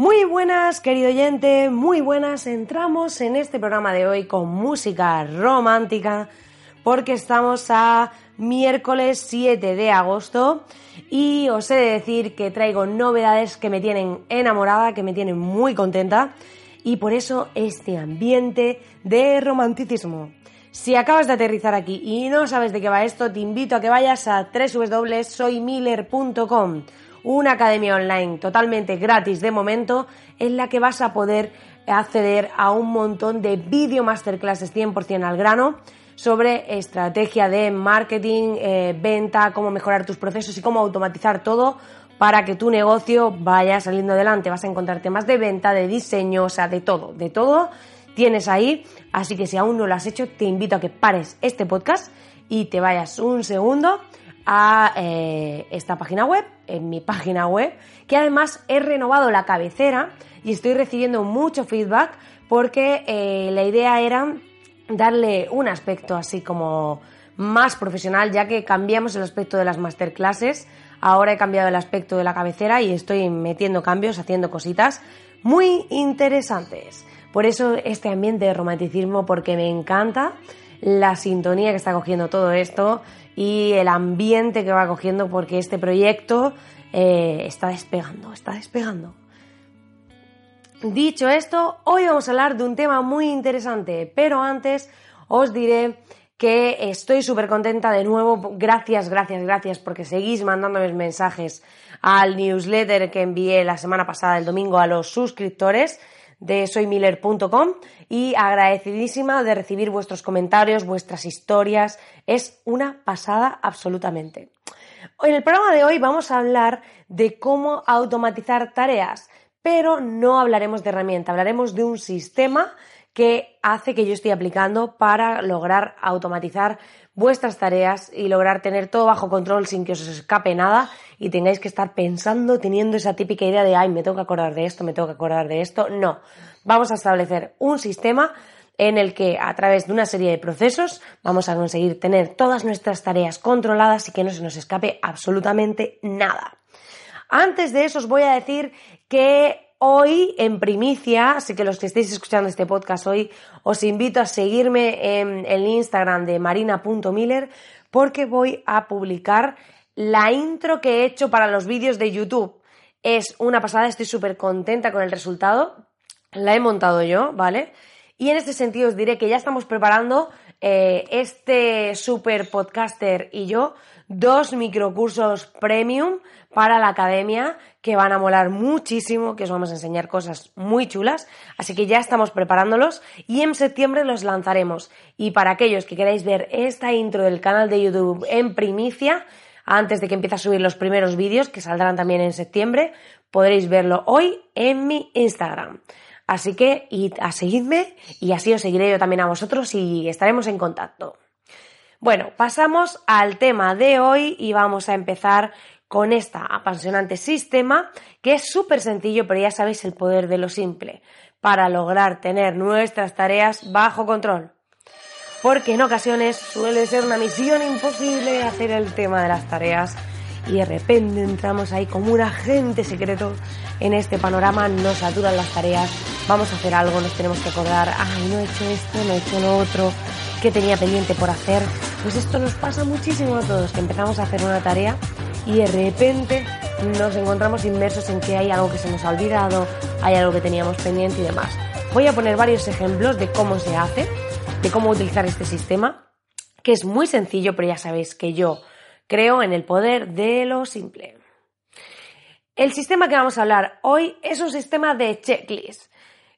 Muy buenas, querido oyente, muy buenas. Entramos en este programa de hoy con música romántica porque estamos a miércoles 7 de agosto y os he de decir que traigo novedades que me tienen enamorada, que me tienen muy contenta y por eso este ambiente de romanticismo. Si acabas de aterrizar aquí y no sabes de qué va esto, te invito a que vayas a www.soymiller.com, una academia online totalmente gratis de momento en la que vas a poder acceder a un montón de video masterclasses 100% al grano sobre estrategia de marketing, eh, venta, cómo mejorar tus procesos y cómo automatizar todo para que tu negocio vaya saliendo adelante. Vas a encontrar temas de venta, de diseño, o sea, de todo, de todo tienes ahí. Así que si aún no lo has hecho, te invito a que pares este podcast y te vayas un segundo a eh, esta página web, en mi página web, que además he renovado la cabecera y estoy recibiendo mucho feedback porque eh, la idea era darle un aspecto así como más profesional, ya que cambiamos el aspecto de las masterclasses. Ahora he cambiado el aspecto de la cabecera y estoy metiendo cambios, haciendo cositas muy interesantes. Por eso este ambiente de romanticismo, porque me encanta la sintonía que está cogiendo todo esto y el ambiente que va cogiendo, porque este proyecto eh, está despegando, está despegando. Dicho esto, hoy vamos a hablar de un tema muy interesante, pero antes os diré que estoy súper contenta de nuevo. Gracias, gracias, gracias porque seguís mandándome mensajes al newsletter que envié la semana pasada, el domingo, a los suscriptores de soymiller.com y agradecidísima de recibir vuestros comentarios, vuestras historias. Es una pasada absolutamente. En el programa de hoy vamos a hablar de cómo automatizar tareas pero no hablaremos de herramienta, hablaremos de un sistema que hace que yo estoy aplicando para lograr automatizar vuestras tareas y lograr tener todo bajo control sin que os escape nada y tengáis que estar pensando, teniendo esa típica idea de, ay, me tengo que acordar de esto, me tengo que acordar de esto. No, vamos a establecer un sistema en el que a través de una serie de procesos vamos a conseguir tener todas nuestras tareas controladas y que no se nos escape absolutamente nada. Antes de eso os voy a decir que hoy en primicia, así que los que estéis escuchando este podcast hoy, os invito a seguirme en el Instagram de marina.miller porque voy a publicar la intro que he hecho para los vídeos de YouTube. Es una pasada, estoy súper contenta con el resultado. La he montado yo, ¿vale? Y en este sentido os diré que ya estamos preparando eh, este super podcaster y yo dos microcursos premium para la academia que van a molar muchísimo, que os vamos a enseñar cosas muy chulas, así que ya estamos preparándolos y en septiembre los lanzaremos. Y para aquellos que queráis ver esta intro del canal de YouTube en primicia, antes de que empiece a subir los primeros vídeos, que saldrán también en septiembre, podréis verlo hoy en mi Instagram. Así que id a seguirme y así os seguiré yo también a vosotros y estaremos en contacto. Bueno, pasamos al tema de hoy y vamos a empezar con este apasionante sistema que es súper sencillo, pero ya sabéis el poder de lo simple para lograr tener nuestras tareas bajo control. Porque en ocasiones suele ser una misión imposible hacer el tema de las tareas y de repente entramos ahí como un agente secreto en este panorama, nos saturan las tareas, vamos a hacer algo, nos tenemos que acordar, ay, no he hecho esto, no he hecho lo otro, que tenía pendiente por hacer. Pues esto nos pasa muchísimo a todos, que empezamos a hacer una tarea y de repente nos encontramos inmersos en que hay algo que se nos ha olvidado, hay algo que teníamos pendiente y demás. Voy a poner varios ejemplos de cómo se hace, de cómo utilizar este sistema, que es muy sencillo, pero ya sabéis que yo creo en el poder de lo simple. El sistema que vamos a hablar hoy es un sistema de checklist.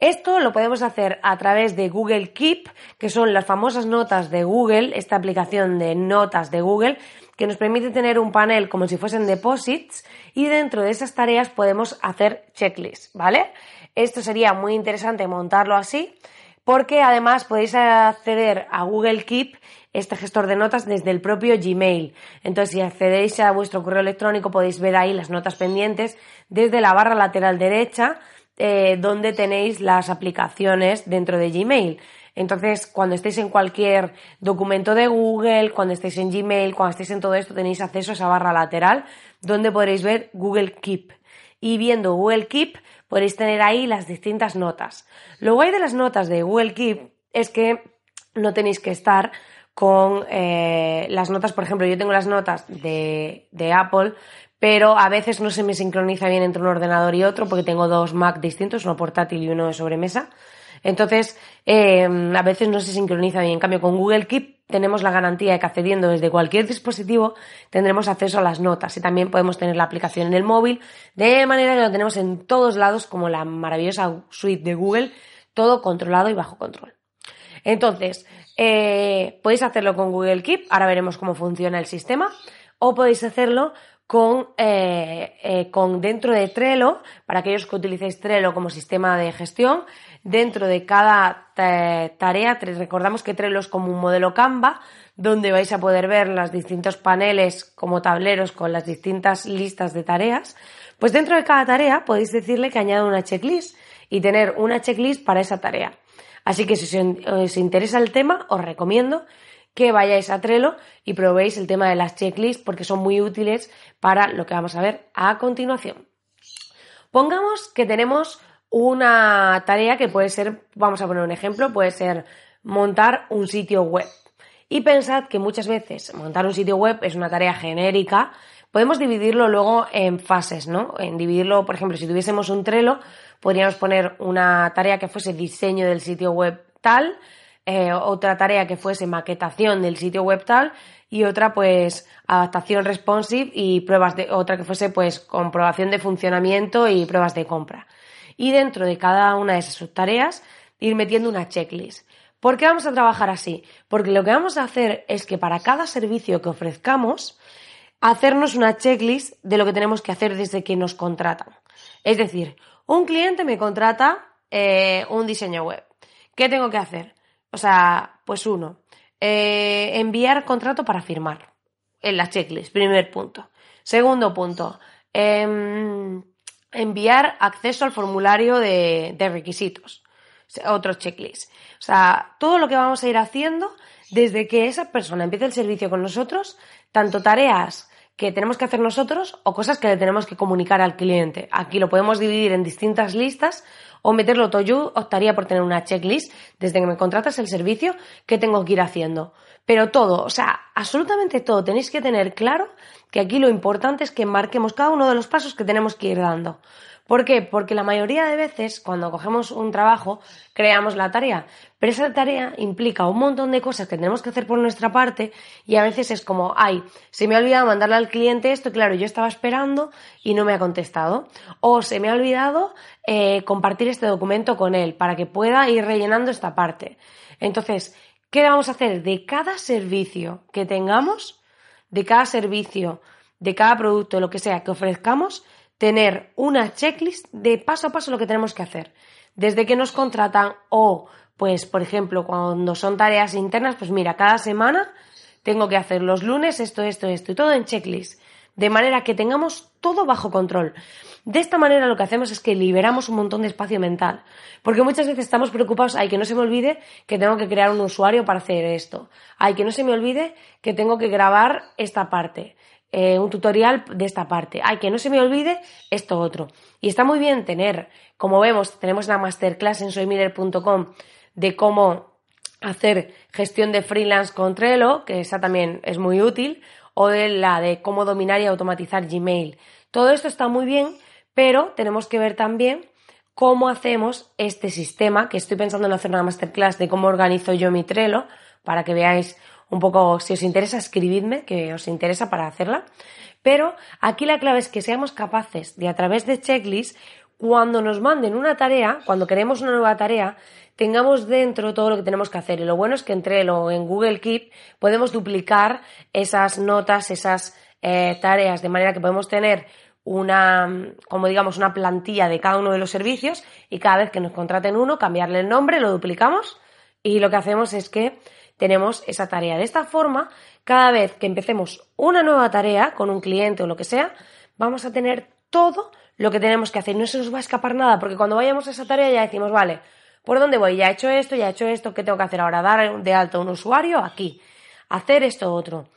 Esto lo podemos hacer a través de Google Keep, que son las famosas notas de Google, esta aplicación de notas de Google, que nos permite tener un panel como si fuesen deposits y dentro de esas tareas podemos hacer checklists, ¿vale? Esto sería muy interesante montarlo así porque además podéis acceder a Google Keep, este gestor de notas, desde el propio Gmail. Entonces, si accedéis a vuestro correo electrónico podéis ver ahí las notas pendientes desde la barra lateral derecha eh, donde tenéis las aplicaciones dentro de Gmail. Entonces, cuando estéis en cualquier documento de Google, cuando estéis en Gmail, cuando estéis en todo esto, tenéis acceso a esa barra lateral donde podréis ver Google Keep. Y viendo Google Keep, podéis tener ahí las distintas notas. Lo guay de las notas de Google Keep es que no tenéis que estar con eh, las notas, por ejemplo, yo tengo las notas de, de Apple, pero a veces no se me sincroniza bien entre un ordenador y otro porque tengo dos Mac distintos, uno portátil y uno de sobremesa. Entonces, eh, a veces no se sincroniza bien. En cambio, con Google Keep tenemos la garantía de que accediendo desde cualquier dispositivo tendremos acceso a las notas y también podemos tener la aplicación en el móvil de manera que lo tenemos en todos lados como la maravillosa suite de Google, todo controlado y bajo control. Entonces, eh, podéis hacerlo con Google Keep, ahora veremos cómo funciona el sistema, o podéis hacerlo con, eh, eh, con dentro de Trello, para aquellos que utilicéis Trello como sistema de gestión, dentro de cada tarea, recordamos que Trello es como un modelo Canva, donde vais a poder ver los distintos paneles como tableros con las distintas listas de tareas, pues dentro de cada tarea podéis decirle que añada una checklist y tener una checklist para esa tarea. Así que si os interesa el tema, os recomiendo que vayáis a Trello y probéis el tema de las checklists porque son muy útiles para lo que vamos a ver a continuación. Pongamos que tenemos una tarea que puede ser, vamos a poner un ejemplo, puede ser montar un sitio web. Y pensad que muchas veces montar un sitio web es una tarea genérica. Podemos dividirlo luego en fases, ¿no? En dividirlo, por ejemplo, si tuviésemos un Trello, podríamos poner una tarea que fuese diseño del sitio web tal, eh, otra tarea que fuese maquetación del sitio web tal y otra pues adaptación responsive y pruebas de otra que fuese pues comprobación de funcionamiento y pruebas de compra. Y dentro de cada una de esas subtareas ir metiendo una checklist. ¿Por qué vamos a trabajar así? Porque lo que vamos a hacer es que para cada servicio que ofrezcamos, hacernos una checklist de lo que tenemos que hacer desde que nos contratan. Es decir, un cliente me contrata eh, un diseño web. ¿Qué tengo que hacer? O sea, pues uno, eh, enviar contrato para firmar en la checklist, primer punto. Segundo punto, em, enviar acceso al formulario de, de requisitos, otro checklist. O sea, todo lo que vamos a ir haciendo desde que esa persona empiece el servicio con nosotros, tanto tareas que tenemos que hacer nosotros o cosas que le tenemos que comunicar al cliente. Aquí lo podemos dividir en distintas listas o meterlo todo. Yo optaría por tener una checklist desde que me contratas el servicio que tengo que ir haciendo. Pero todo, o sea, absolutamente todo. Tenéis que tener claro que aquí lo importante es que marquemos cada uno de los pasos que tenemos que ir dando. ¿Por qué? Porque la mayoría de veces cuando cogemos un trabajo creamos la tarea, pero esa tarea implica un montón de cosas que tenemos que hacer por nuestra parte y a veces es como, ay, se me ha olvidado mandarle al cliente esto, claro, yo estaba esperando y no me ha contestado. O se me ha olvidado eh, compartir este documento con él para que pueda ir rellenando esta parte. Entonces, ¿qué vamos a hacer? De cada servicio que tengamos, de cada servicio, de cada producto, lo que sea que ofrezcamos, tener una checklist de paso a paso lo que tenemos que hacer. Desde que nos contratan o, pues, por ejemplo, cuando son tareas internas, pues mira, cada semana tengo que hacer los lunes esto, esto, esto y todo en checklist. De manera que tengamos todo bajo control. De esta manera lo que hacemos es que liberamos un montón de espacio mental. Porque muchas veces estamos preocupados, ay, que no se me olvide que tengo que crear un usuario para hacer esto. Ay, que no se me olvide que tengo que grabar esta parte. Eh, un tutorial de esta parte. Ay, que no se me olvide esto otro. Y está muy bien tener, como vemos, tenemos la masterclass en soymiller.com de cómo hacer gestión de freelance con Trello, que esa también es muy útil, o de la de cómo dominar y automatizar Gmail. Todo esto está muy bien, pero tenemos que ver también cómo hacemos este sistema, que estoy pensando en hacer una masterclass de cómo organizo yo mi Trello, para que veáis un poco, si os interesa, escribidme, que os interesa para hacerla. Pero aquí la clave es que seamos capaces de, a través de checklists, cuando nos manden una tarea, cuando queremos una nueva tarea, tengamos dentro todo lo que tenemos que hacer. Y lo bueno es que entre lo en Google Keep podemos duplicar esas notas, esas eh, tareas, de manera que podemos tener una, como digamos, una plantilla de cada uno de los servicios y cada vez que nos contraten uno, cambiarle el nombre, lo duplicamos y lo que hacemos es que tenemos esa tarea. De esta forma, cada vez que empecemos una nueva tarea con un cliente o lo que sea, vamos a tener todo lo que tenemos que hacer. No se nos va a escapar nada, porque cuando vayamos a esa tarea ya decimos, vale, ¿por dónde voy? Ya he hecho esto, ya he hecho esto, ¿qué tengo que hacer ahora? Dar de alta a un usuario aquí, hacer esto otro.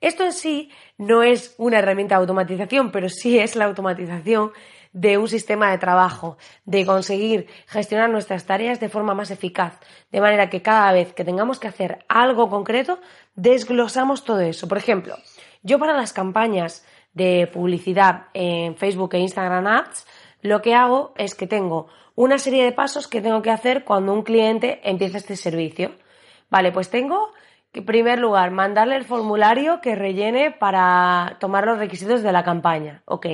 Esto en sí no es una herramienta de automatización, pero sí es la automatización de un sistema de trabajo, de conseguir gestionar nuestras tareas de forma más eficaz, de manera que cada vez que tengamos que hacer algo concreto, desglosamos todo eso. Por ejemplo, yo para las campañas de publicidad en Facebook e Instagram Ads, lo que hago es que tengo una serie de pasos que tengo que hacer cuando un cliente empieza este servicio. Vale, pues tengo que, en primer lugar, mandarle el formulario que rellene para tomar los requisitos de la campaña. ¿Ok?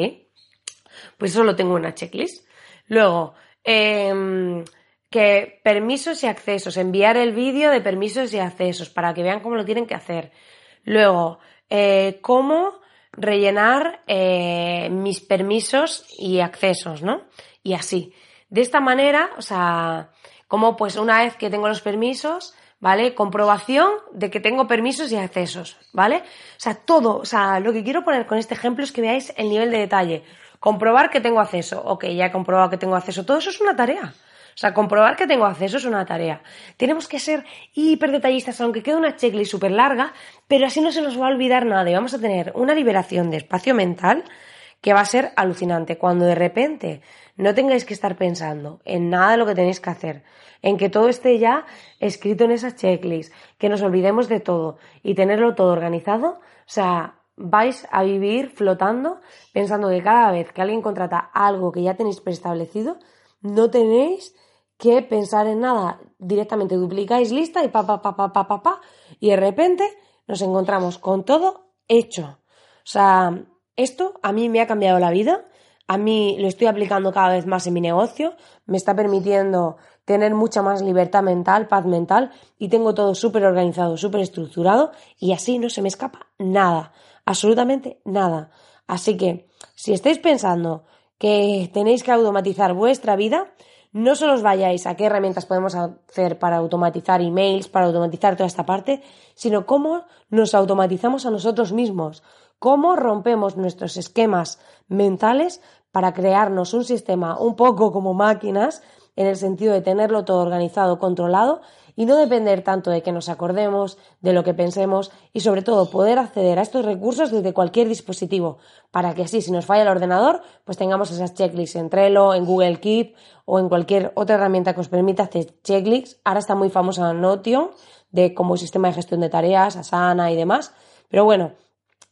Pues eso lo tengo en una checklist. Luego, em, que permisos y accesos, enviar el vídeo de permisos y accesos para que vean cómo lo tienen que hacer. Luego, eh, cómo rellenar eh, mis permisos y accesos, ¿no? Y así. De esta manera, o sea, como pues una vez que tengo los permisos, ¿vale? Comprobación de que tengo permisos y accesos, ¿vale? O sea, todo, o sea, lo que quiero poner con este ejemplo es que veáis el nivel de detalle. Comprobar que tengo acceso, ok, ya he comprobado que tengo acceso, todo eso es una tarea. O sea, comprobar que tengo acceso es una tarea. Tenemos que ser hiper detallistas, aunque quede una checklist súper larga, pero así no se nos va a olvidar nada y vamos a tener una liberación de espacio mental que va a ser alucinante. Cuando de repente no tengáis que estar pensando en nada de lo que tenéis que hacer, en que todo esté ya escrito en esa checklist, que nos olvidemos de todo y tenerlo todo organizado, o sea, vais a vivir flotando pensando que cada vez que alguien contrata algo que ya tenéis preestablecido, no tenéis que pensar en nada. Directamente duplicáis lista y pa, pa, pa, pa, pa, pa, pa, y de repente nos encontramos con todo hecho. O sea, esto a mí me ha cambiado la vida. A mí lo estoy aplicando cada vez más en mi negocio. Me está permitiendo tener mucha más libertad mental, paz mental y tengo todo súper organizado, súper estructurado y así no se me escapa nada, absolutamente nada. Así que si estáis pensando que tenéis que automatizar vuestra vida, no solo os vayáis a qué herramientas podemos hacer para automatizar emails, para automatizar toda esta parte, sino cómo nos automatizamos a nosotros mismos, cómo rompemos nuestros esquemas mentales para crearnos un sistema un poco como máquinas, en el sentido de tenerlo todo organizado, controlado, y no depender tanto de que nos acordemos, de lo que pensemos y sobre todo poder acceder a estos recursos desde cualquier dispositivo para que así si nos falla el ordenador pues tengamos esas checklists en Trello, en Google Keep o en cualquier otra herramienta que os permita hacer checklists. Ahora está muy famosa Notion de como sistema de gestión de tareas, Asana y demás. Pero bueno,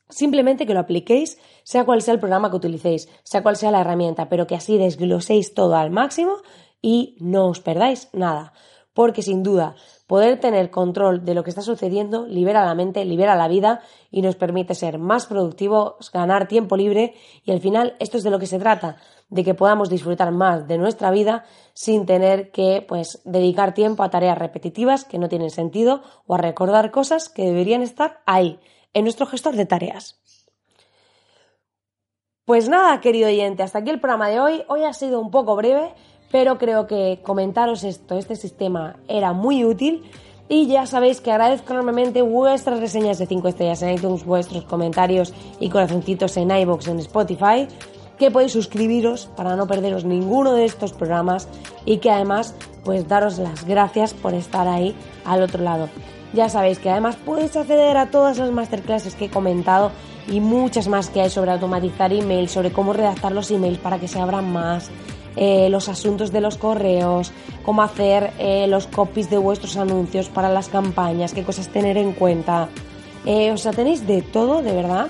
simplemente que lo apliquéis, sea cual sea el programa que utilicéis, sea cual sea la herramienta, pero que así desgloséis todo al máximo y no os perdáis nada porque sin duda poder tener control de lo que está sucediendo libera la mente, libera la vida y nos permite ser más productivos, ganar tiempo libre y al final esto es de lo que se trata, de que podamos disfrutar más de nuestra vida sin tener que pues dedicar tiempo a tareas repetitivas que no tienen sentido o a recordar cosas que deberían estar ahí, en nuestro gestor de tareas. Pues nada, querido oyente, hasta aquí el programa de hoy. Hoy ha sido un poco breve, pero creo que comentaros esto, este sistema era muy útil y ya sabéis que agradezco enormemente vuestras reseñas de 5 estrellas en iTunes, vuestros comentarios y corazoncitos en iBox en Spotify, que podéis suscribiros para no perderos ninguno de estos programas y que además pues daros las gracias por estar ahí al otro lado. Ya sabéis que además podéis acceder a todas las masterclasses que he comentado y muchas más que hay sobre automatizar emails, sobre cómo redactar los emails para que se abran más, eh, los asuntos de los correos, cómo hacer eh, los copies de vuestros anuncios para las campañas, qué cosas tener en cuenta. Eh, o sea, tenéis de todo, de verdad,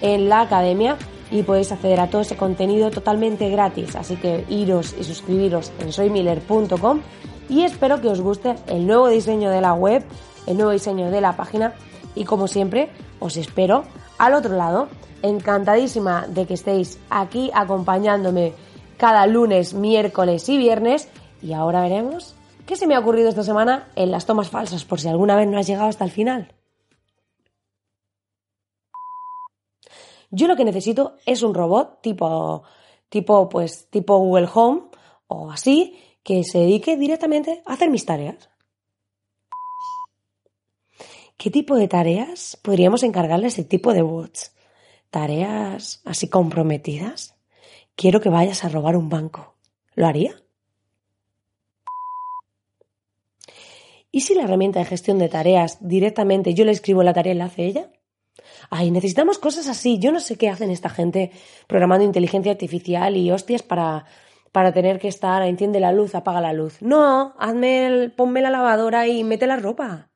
en la academia y podéis acceder a todo ese contenido totalmente gratis. Así que iros y suscribiros en soymiller.com y espero que os guste el nuevo diseño de la web, el nuevo diseño de la página y como siempre os espero al otro lado. Encantadísima de que estéis aquí acompañándome cada lunes, miércoles y viernes. Y ahora veremos qué se me ha ocurrido esta semana en las tomas falsas, por si alguna vez no has llegado hasta el final. Yo lo que necesito es un robot tipo, tipo, pues, tipo Google Home o así, que se dedique directamente a hacer mis tareas. ¿Qué tipo de tareas podríamos encargarle a ese tipo de bots? ¿Tareas así comprometidas? Quiero que vayas a robar un banco. ¿Lo haría? ¿Y si la herramienta de gestión de tareas directamente yo le escribo la tarea y la hace ella? Ay, necesitamos cosas así. Yo no sé qué hacen esta gente programando inteligencia artificial y hostias para, para tener que estar, enciende la luz, apaga la luz. No, hazme el, ponme la lavadora y mete la ropa.